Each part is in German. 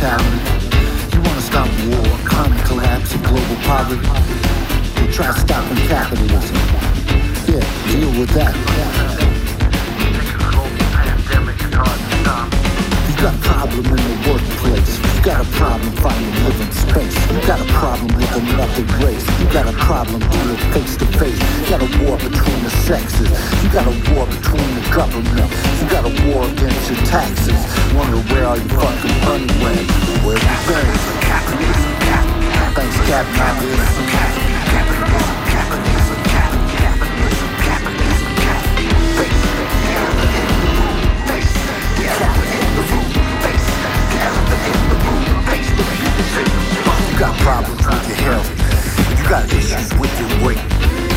You wanna stop war, economic collapse, and global poverty? You try stopping capitalism. Yeah, deal with that. You got a problem in the workplace. You got a problem finding living space. You got a problem with another race. You got a problem dealing face to face. You got a war between the sexes. You got a war between the government. You got a war against your taxes. Wonder where all your fucking money went. Where we been? Thanks, capitalism. Got problems with your health. You got issues with your weight.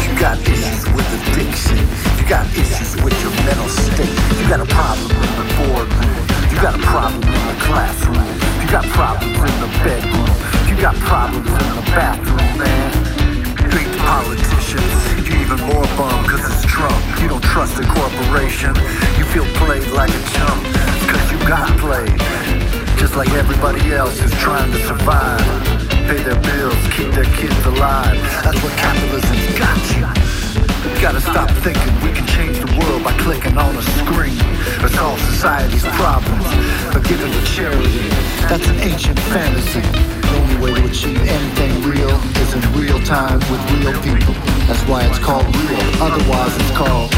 You got issues with addiction. You got issues with your mental state. You got a problem in the boardroom. You got a problem in the classroom. You got problems in the bedroom. You got problems in the bathroom, man. Hate politicians. You even more bum cause it's Trump. You don't trust a corporation. You feel played like a chump. Cause you got played. Just like everybody else who's trying to survive. Pay their bills, keep their kids alive. That's what capitalism's got you. Gotta stop thinking we can change the world by clicking on a screen It's all society's problems but giving to charity. That's an ancient fantasy. The only way to achieve anything real is in real time with real people. That's why it's called real. Otherwise, it's called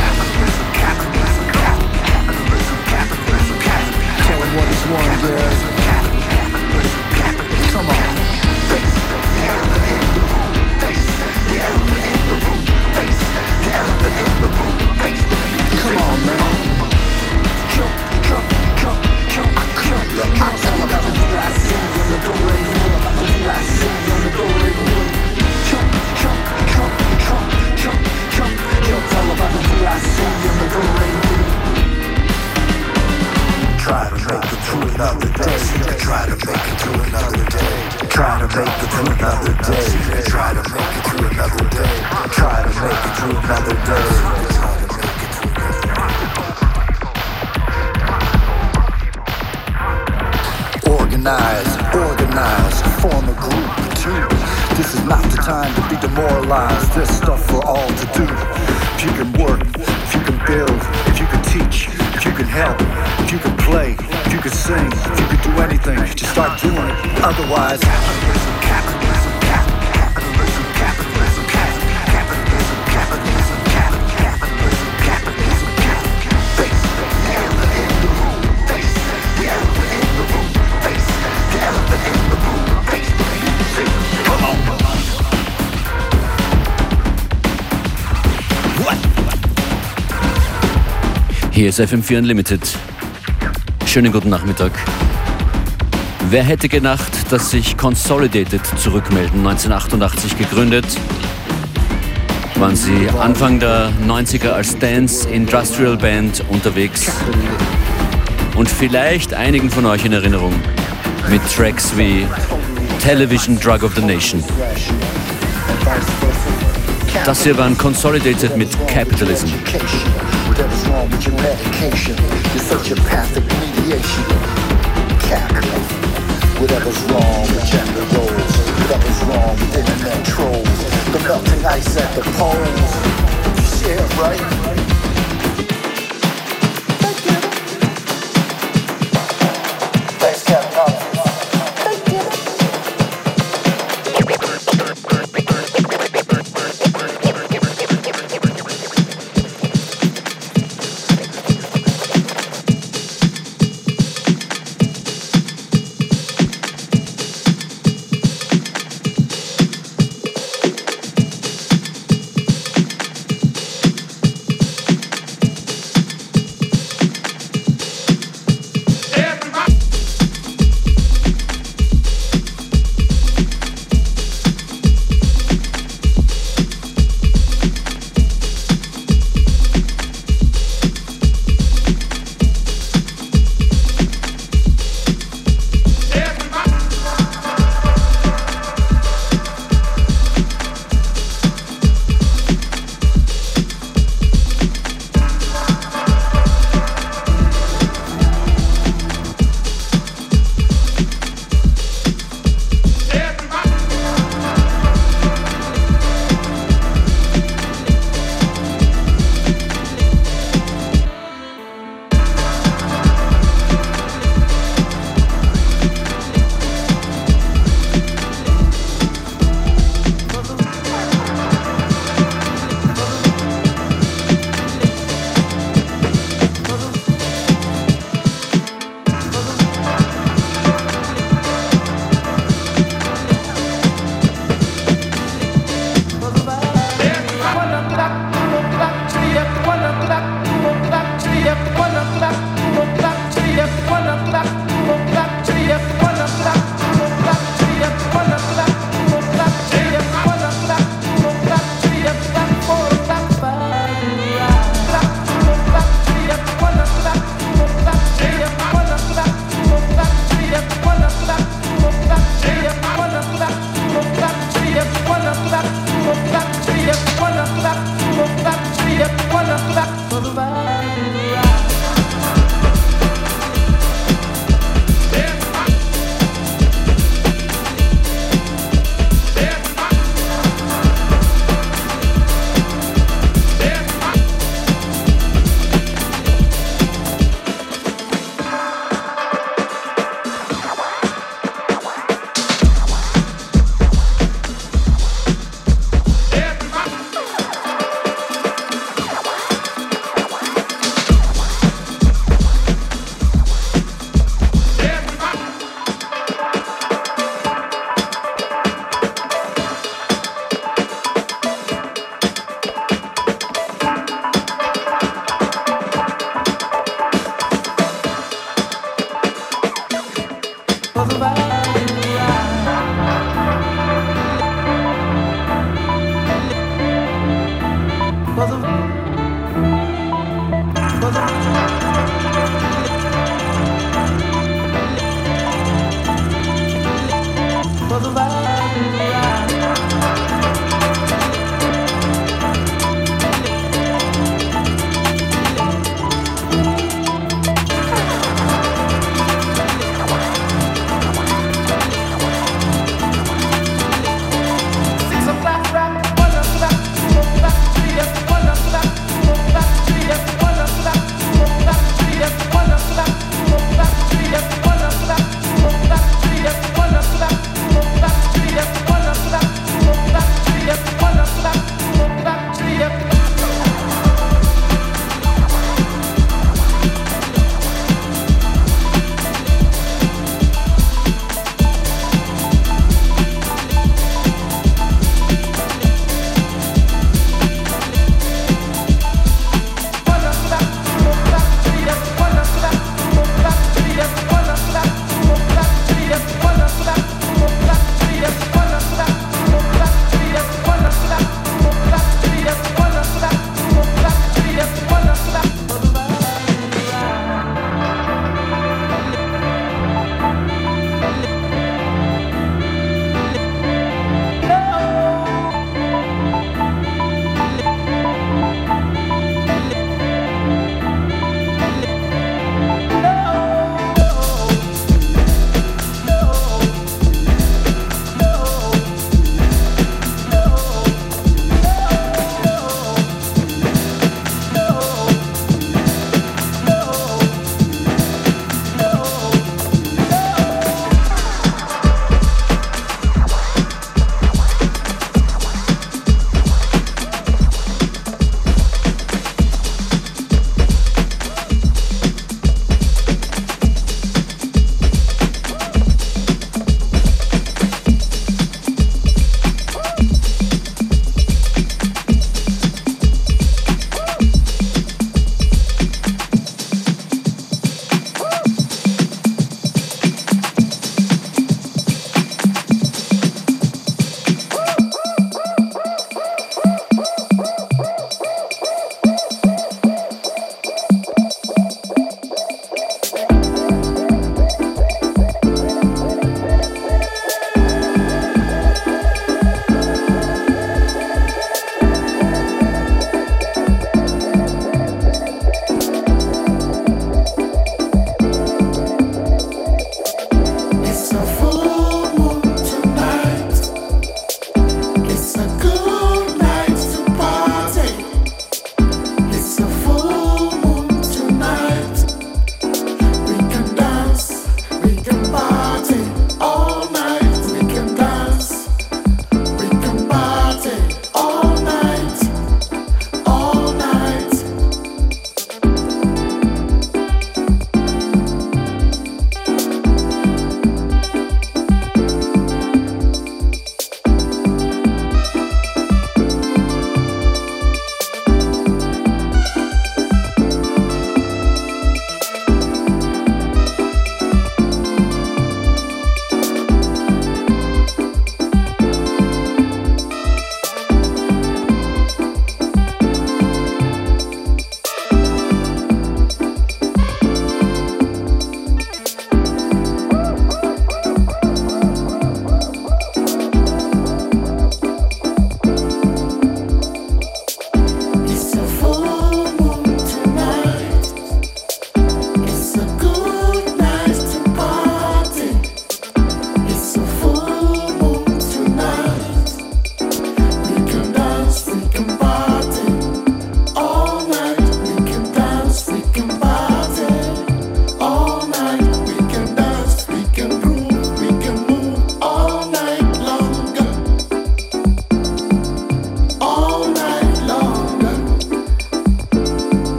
ist FM4 Unlimited. Schönen guten Nachmittag. Wer hätte gedacht, dass sich Consolidated zurückmelden? 1988 gegründet. Waren sie Anfang der 90er als Dance Industrial Band unterwegs. Und vielleicht einigen von euch in Erinnerung mit Tracks wie Television Drug of the Nation. Das hier war ein Consolidated mit Capitalism. With your medication, you're such a pathic mediation. Cap. Whatever's wrong with gender roles, whatever's wrong with internet trolls, the melting ice at the poles. Yeah, right.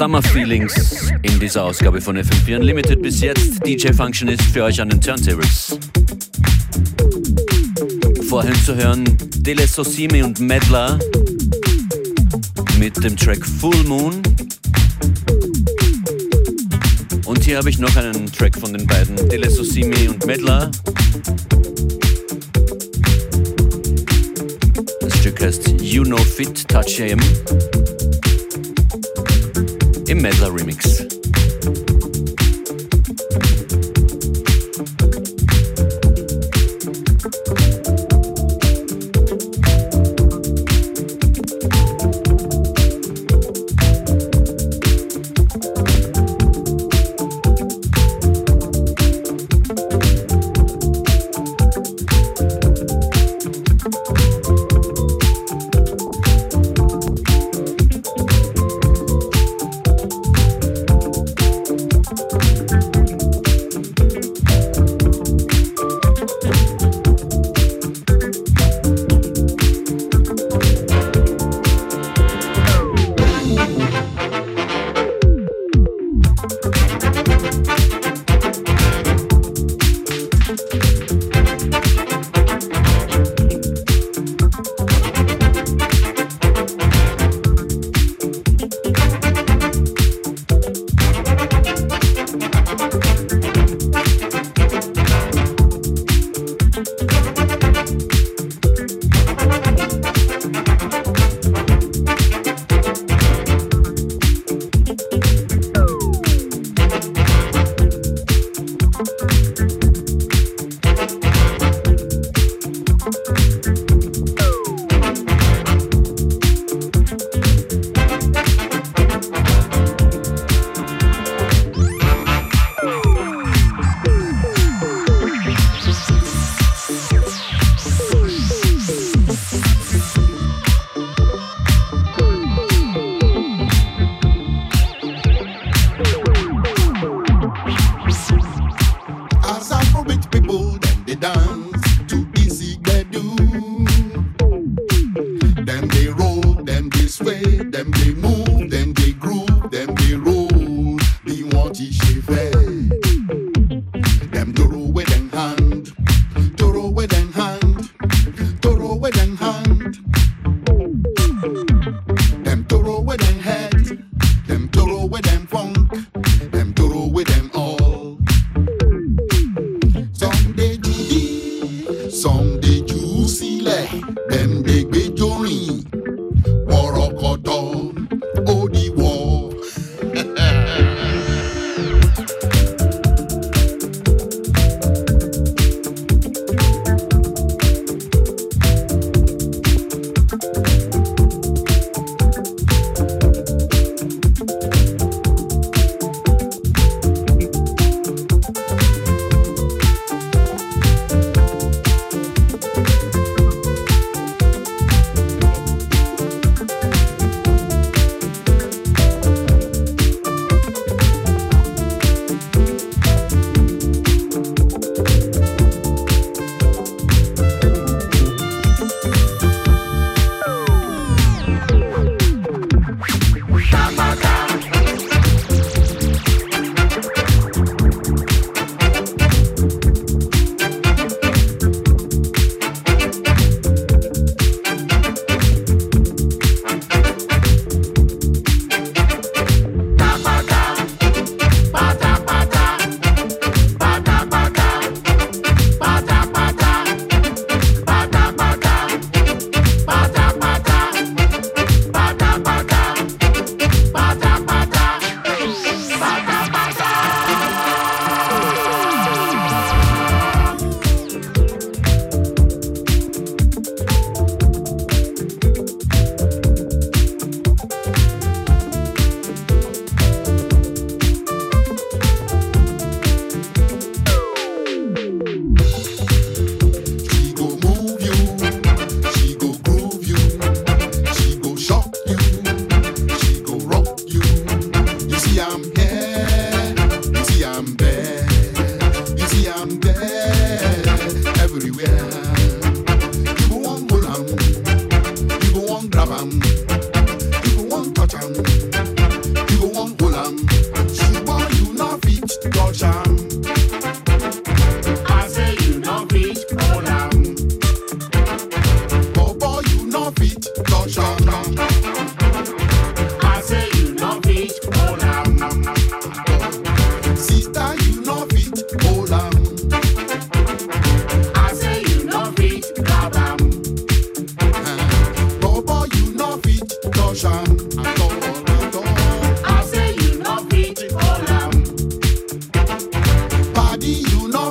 Summer Feelings in dieser Ausgabe von FM4 Unlimited. Bis jetzt DJ Functionist für euch an den Turntables. Vorhin zu hören Dele Sosimi und Medler mit dem Track Full Moon. Und hier habe ich noch einen Track von den beiden, Dele Sosimi und Medler. Das Stück heißt You Know Fit Touch Him im Medler Remix.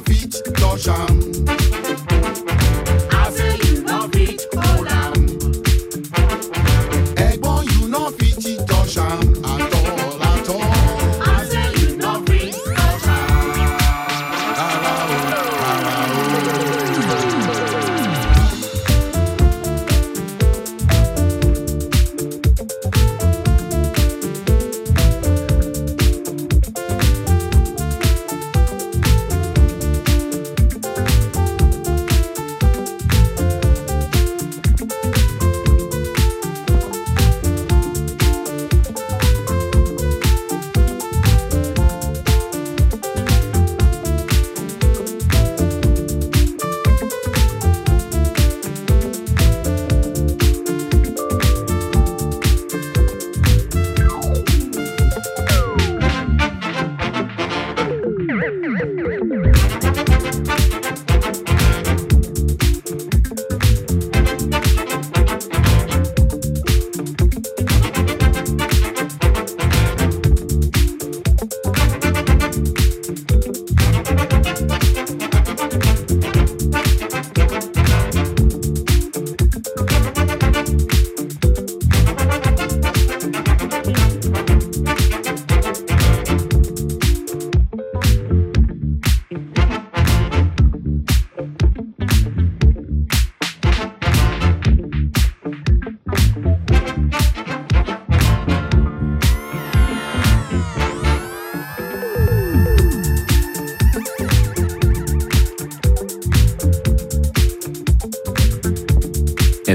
profite do jam.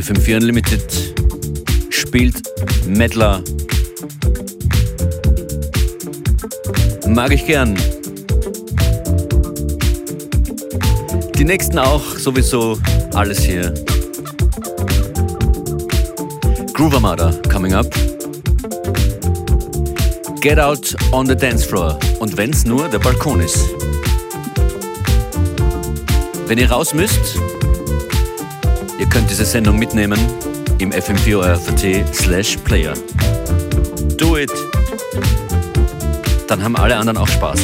FM4 Unlimited spielt Medler. Mag ich gern. Die nächsten auch sowieso alles hier. Groove Armada coming up. Get out on the dance floor. Und wenn's nur der Balkon ist. Wenn ihr raus müsst, Ihr könnt diese Sendung mitnehmen im fm4 slash player. Do it! Dann haben alle anderen auch Spaß.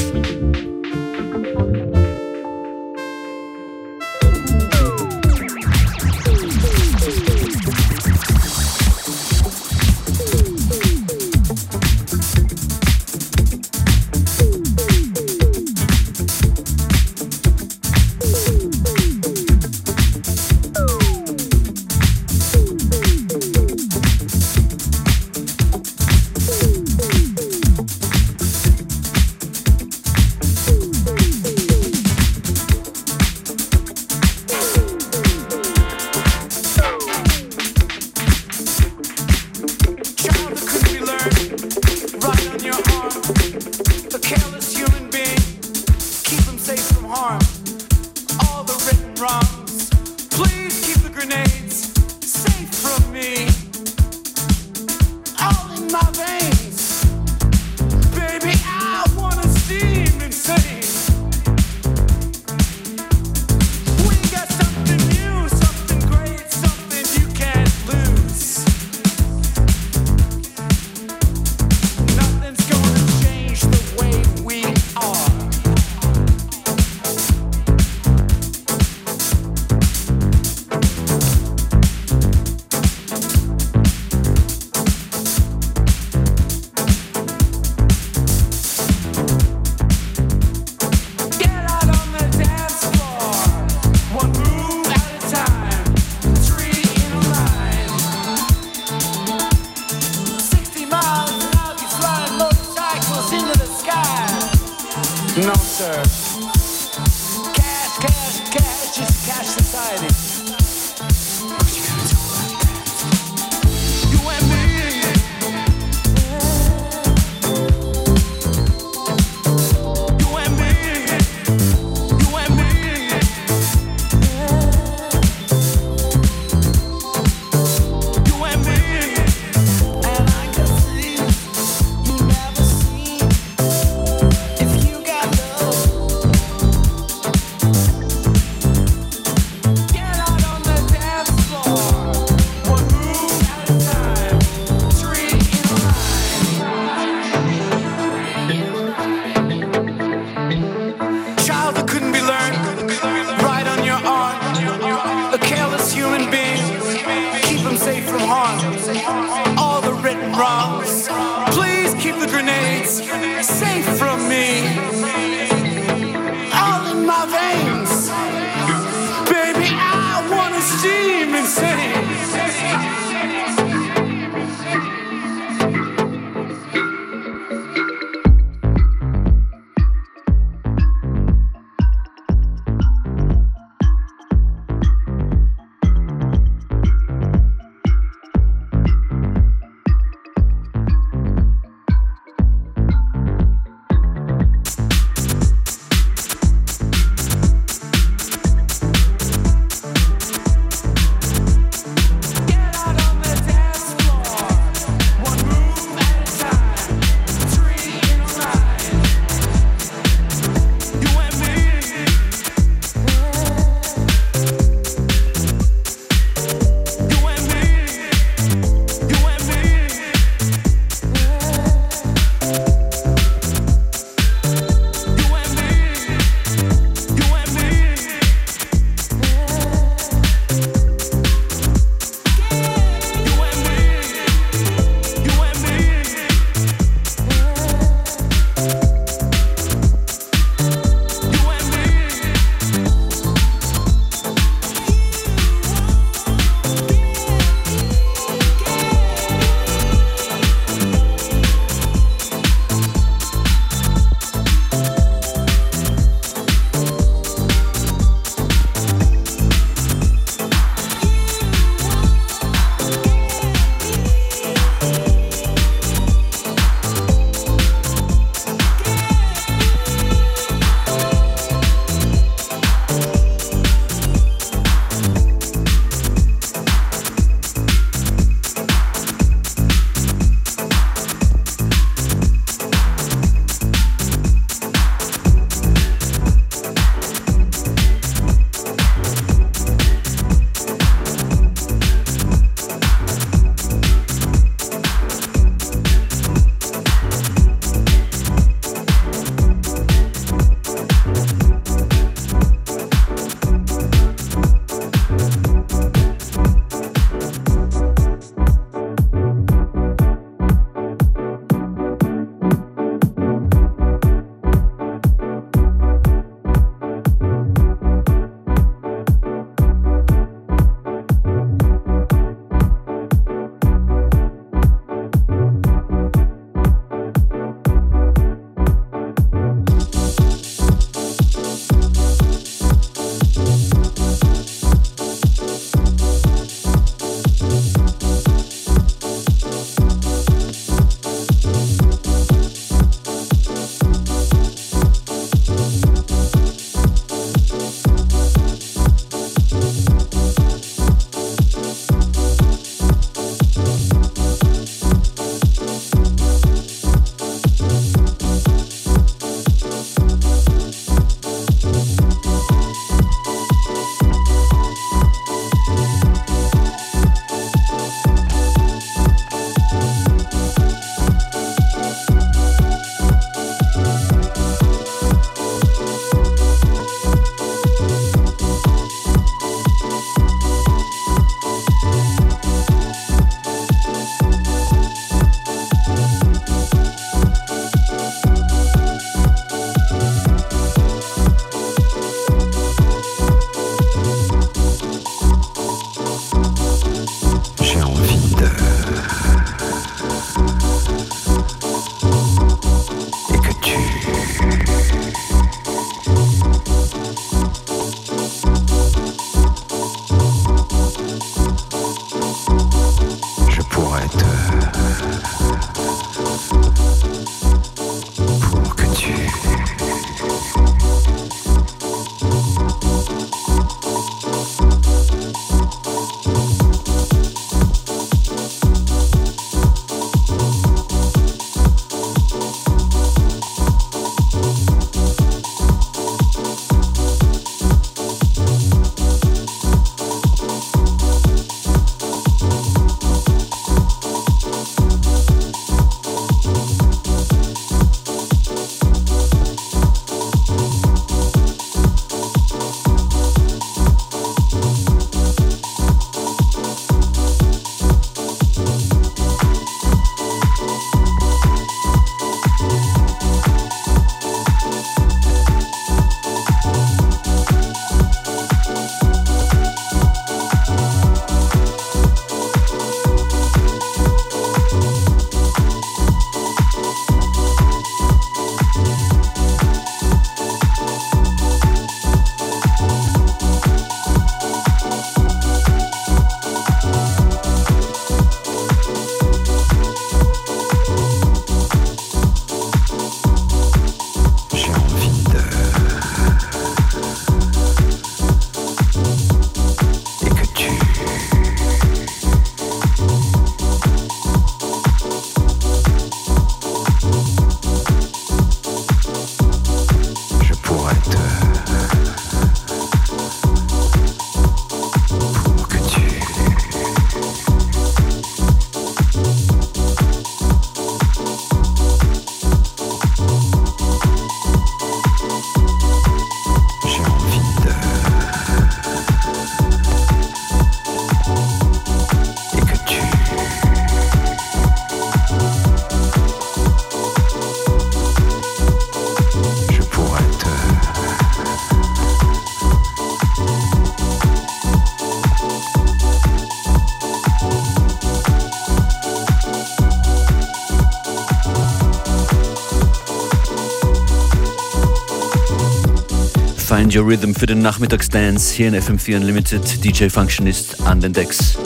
Find Your Rhythm für den Nachmittagsdance hier in FM4 Unlimited. DJ Functionist an den Decks.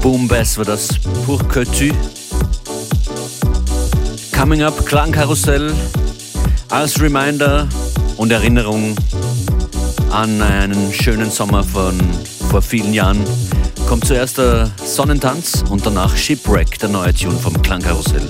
Boom Bass war das Pour que tu. Coming Up Klangkarussell als Reminder und Erinnerung an einen schönen Sommer von vor vielen Jahren kommt zuerst der Sonnentanz und danach Shipwreck, der neue Tune vom Klangkarussell.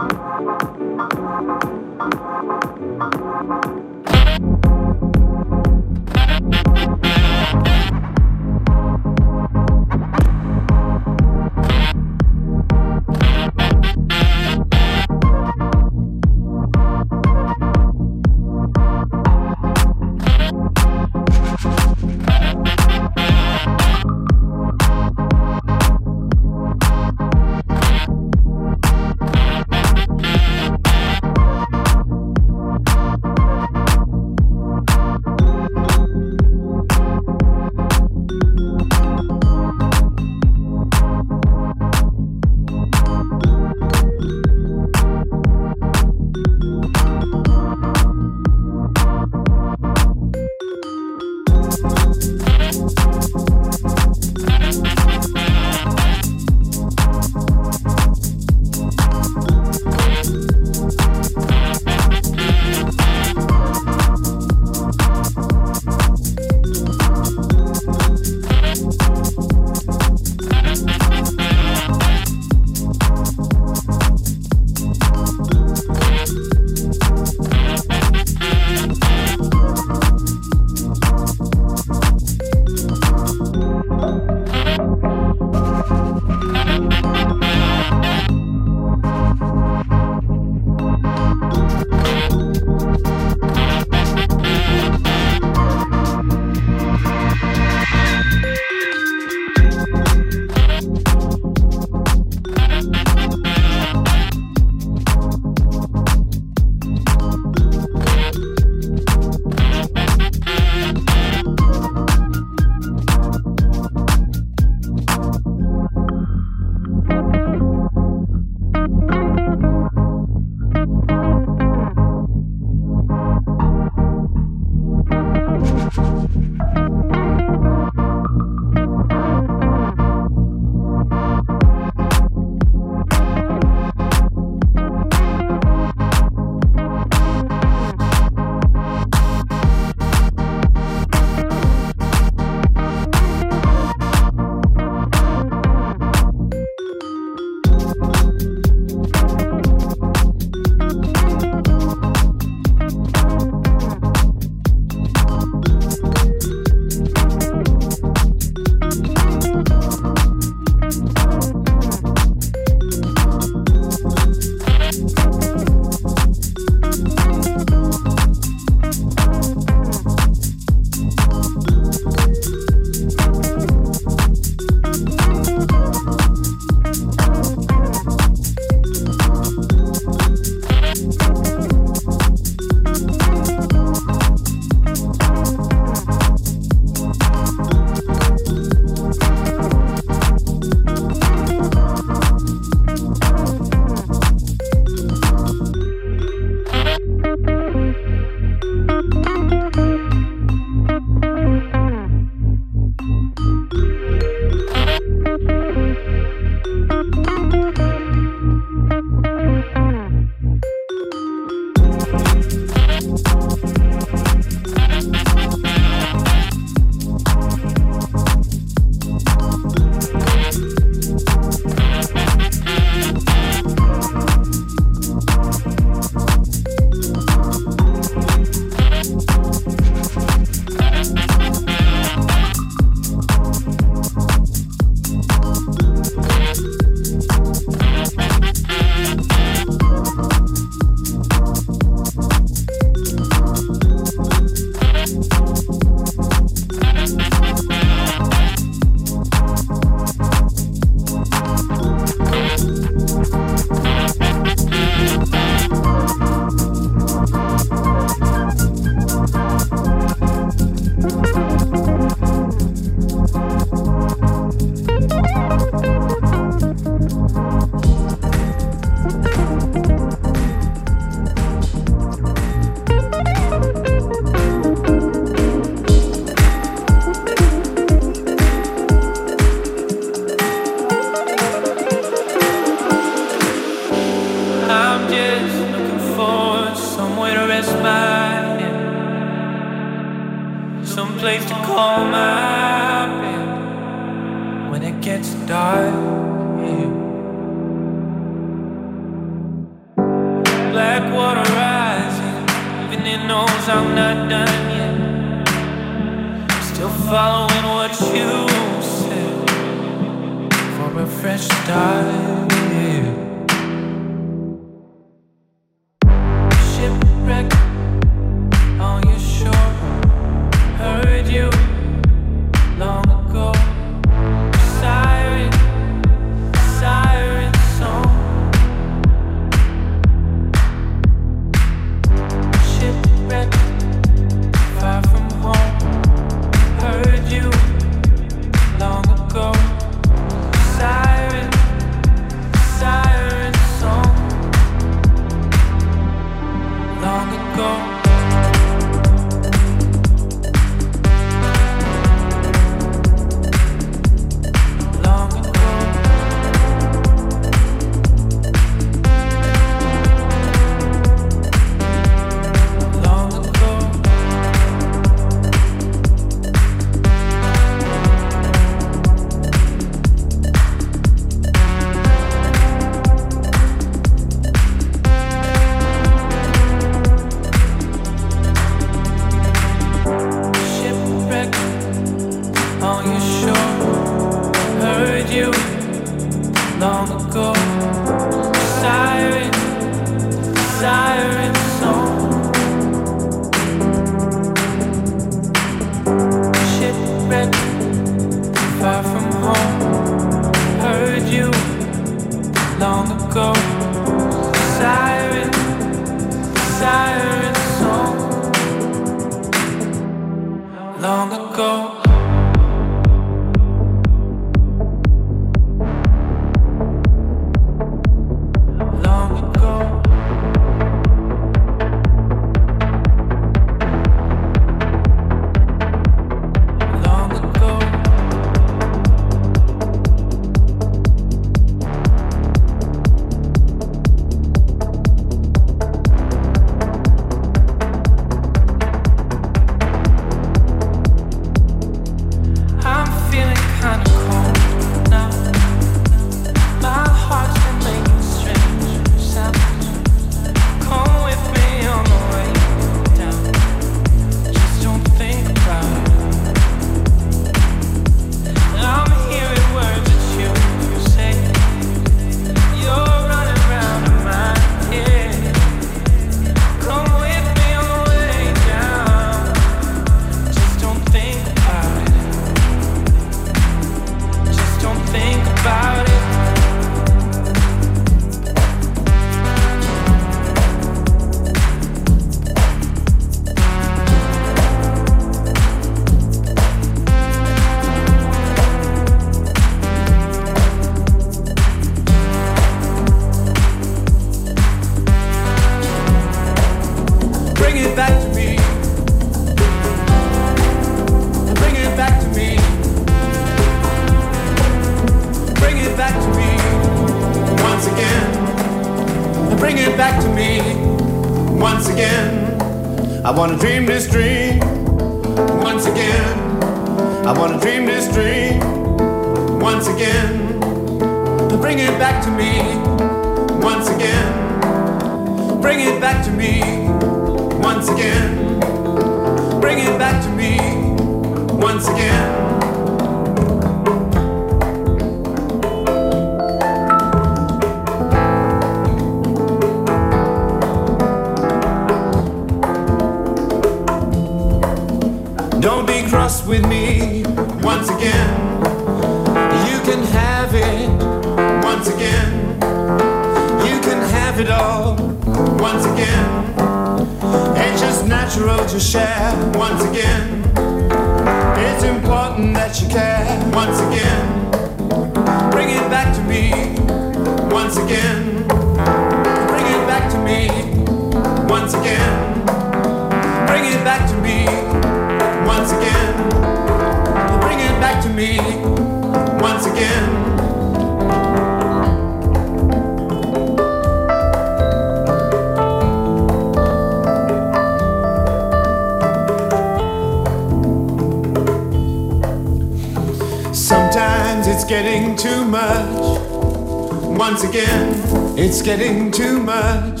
Once again, it's getting too much.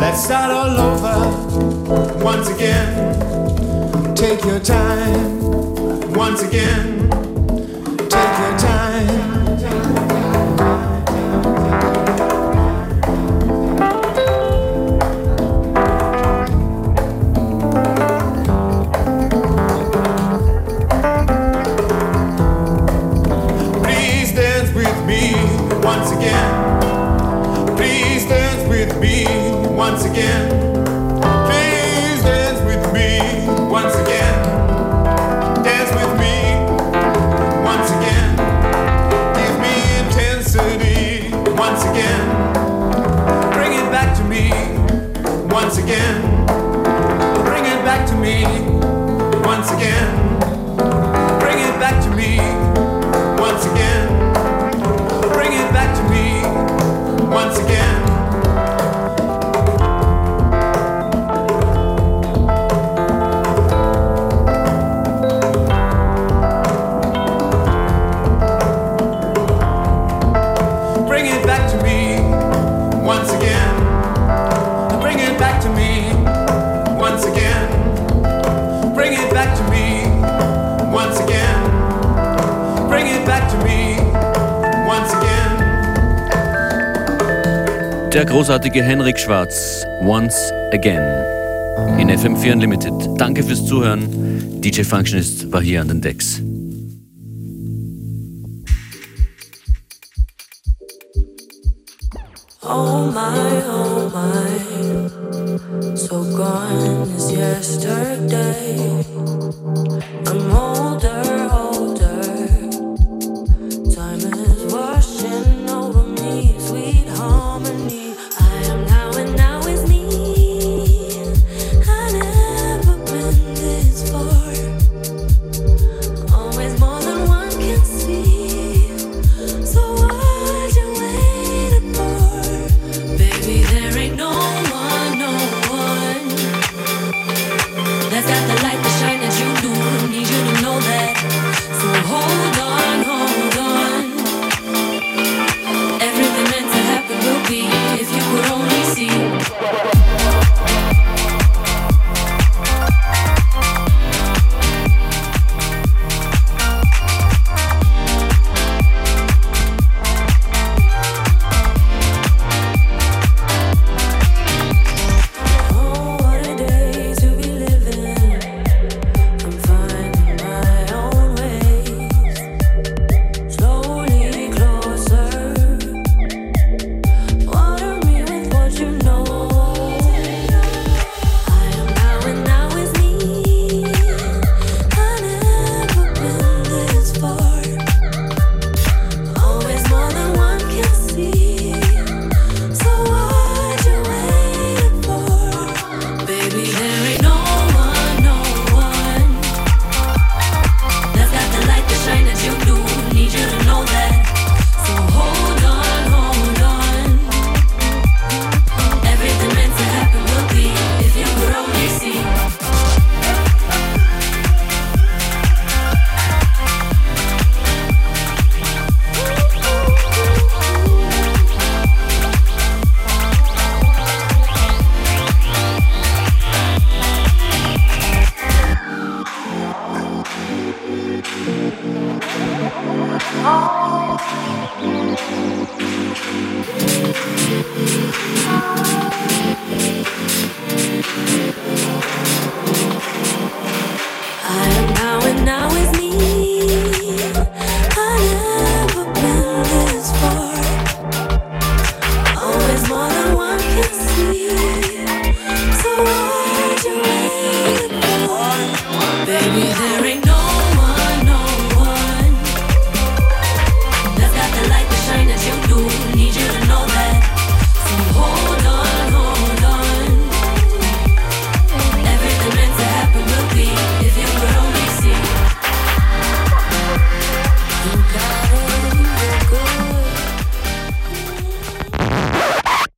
Let's start all over. Once again, take your time. Once again, Der großartige Henrik Schwarz, Once Again. In FM4 Unlimited. Danke fürs Zuhören. DJ Functionist war hier an den Decks.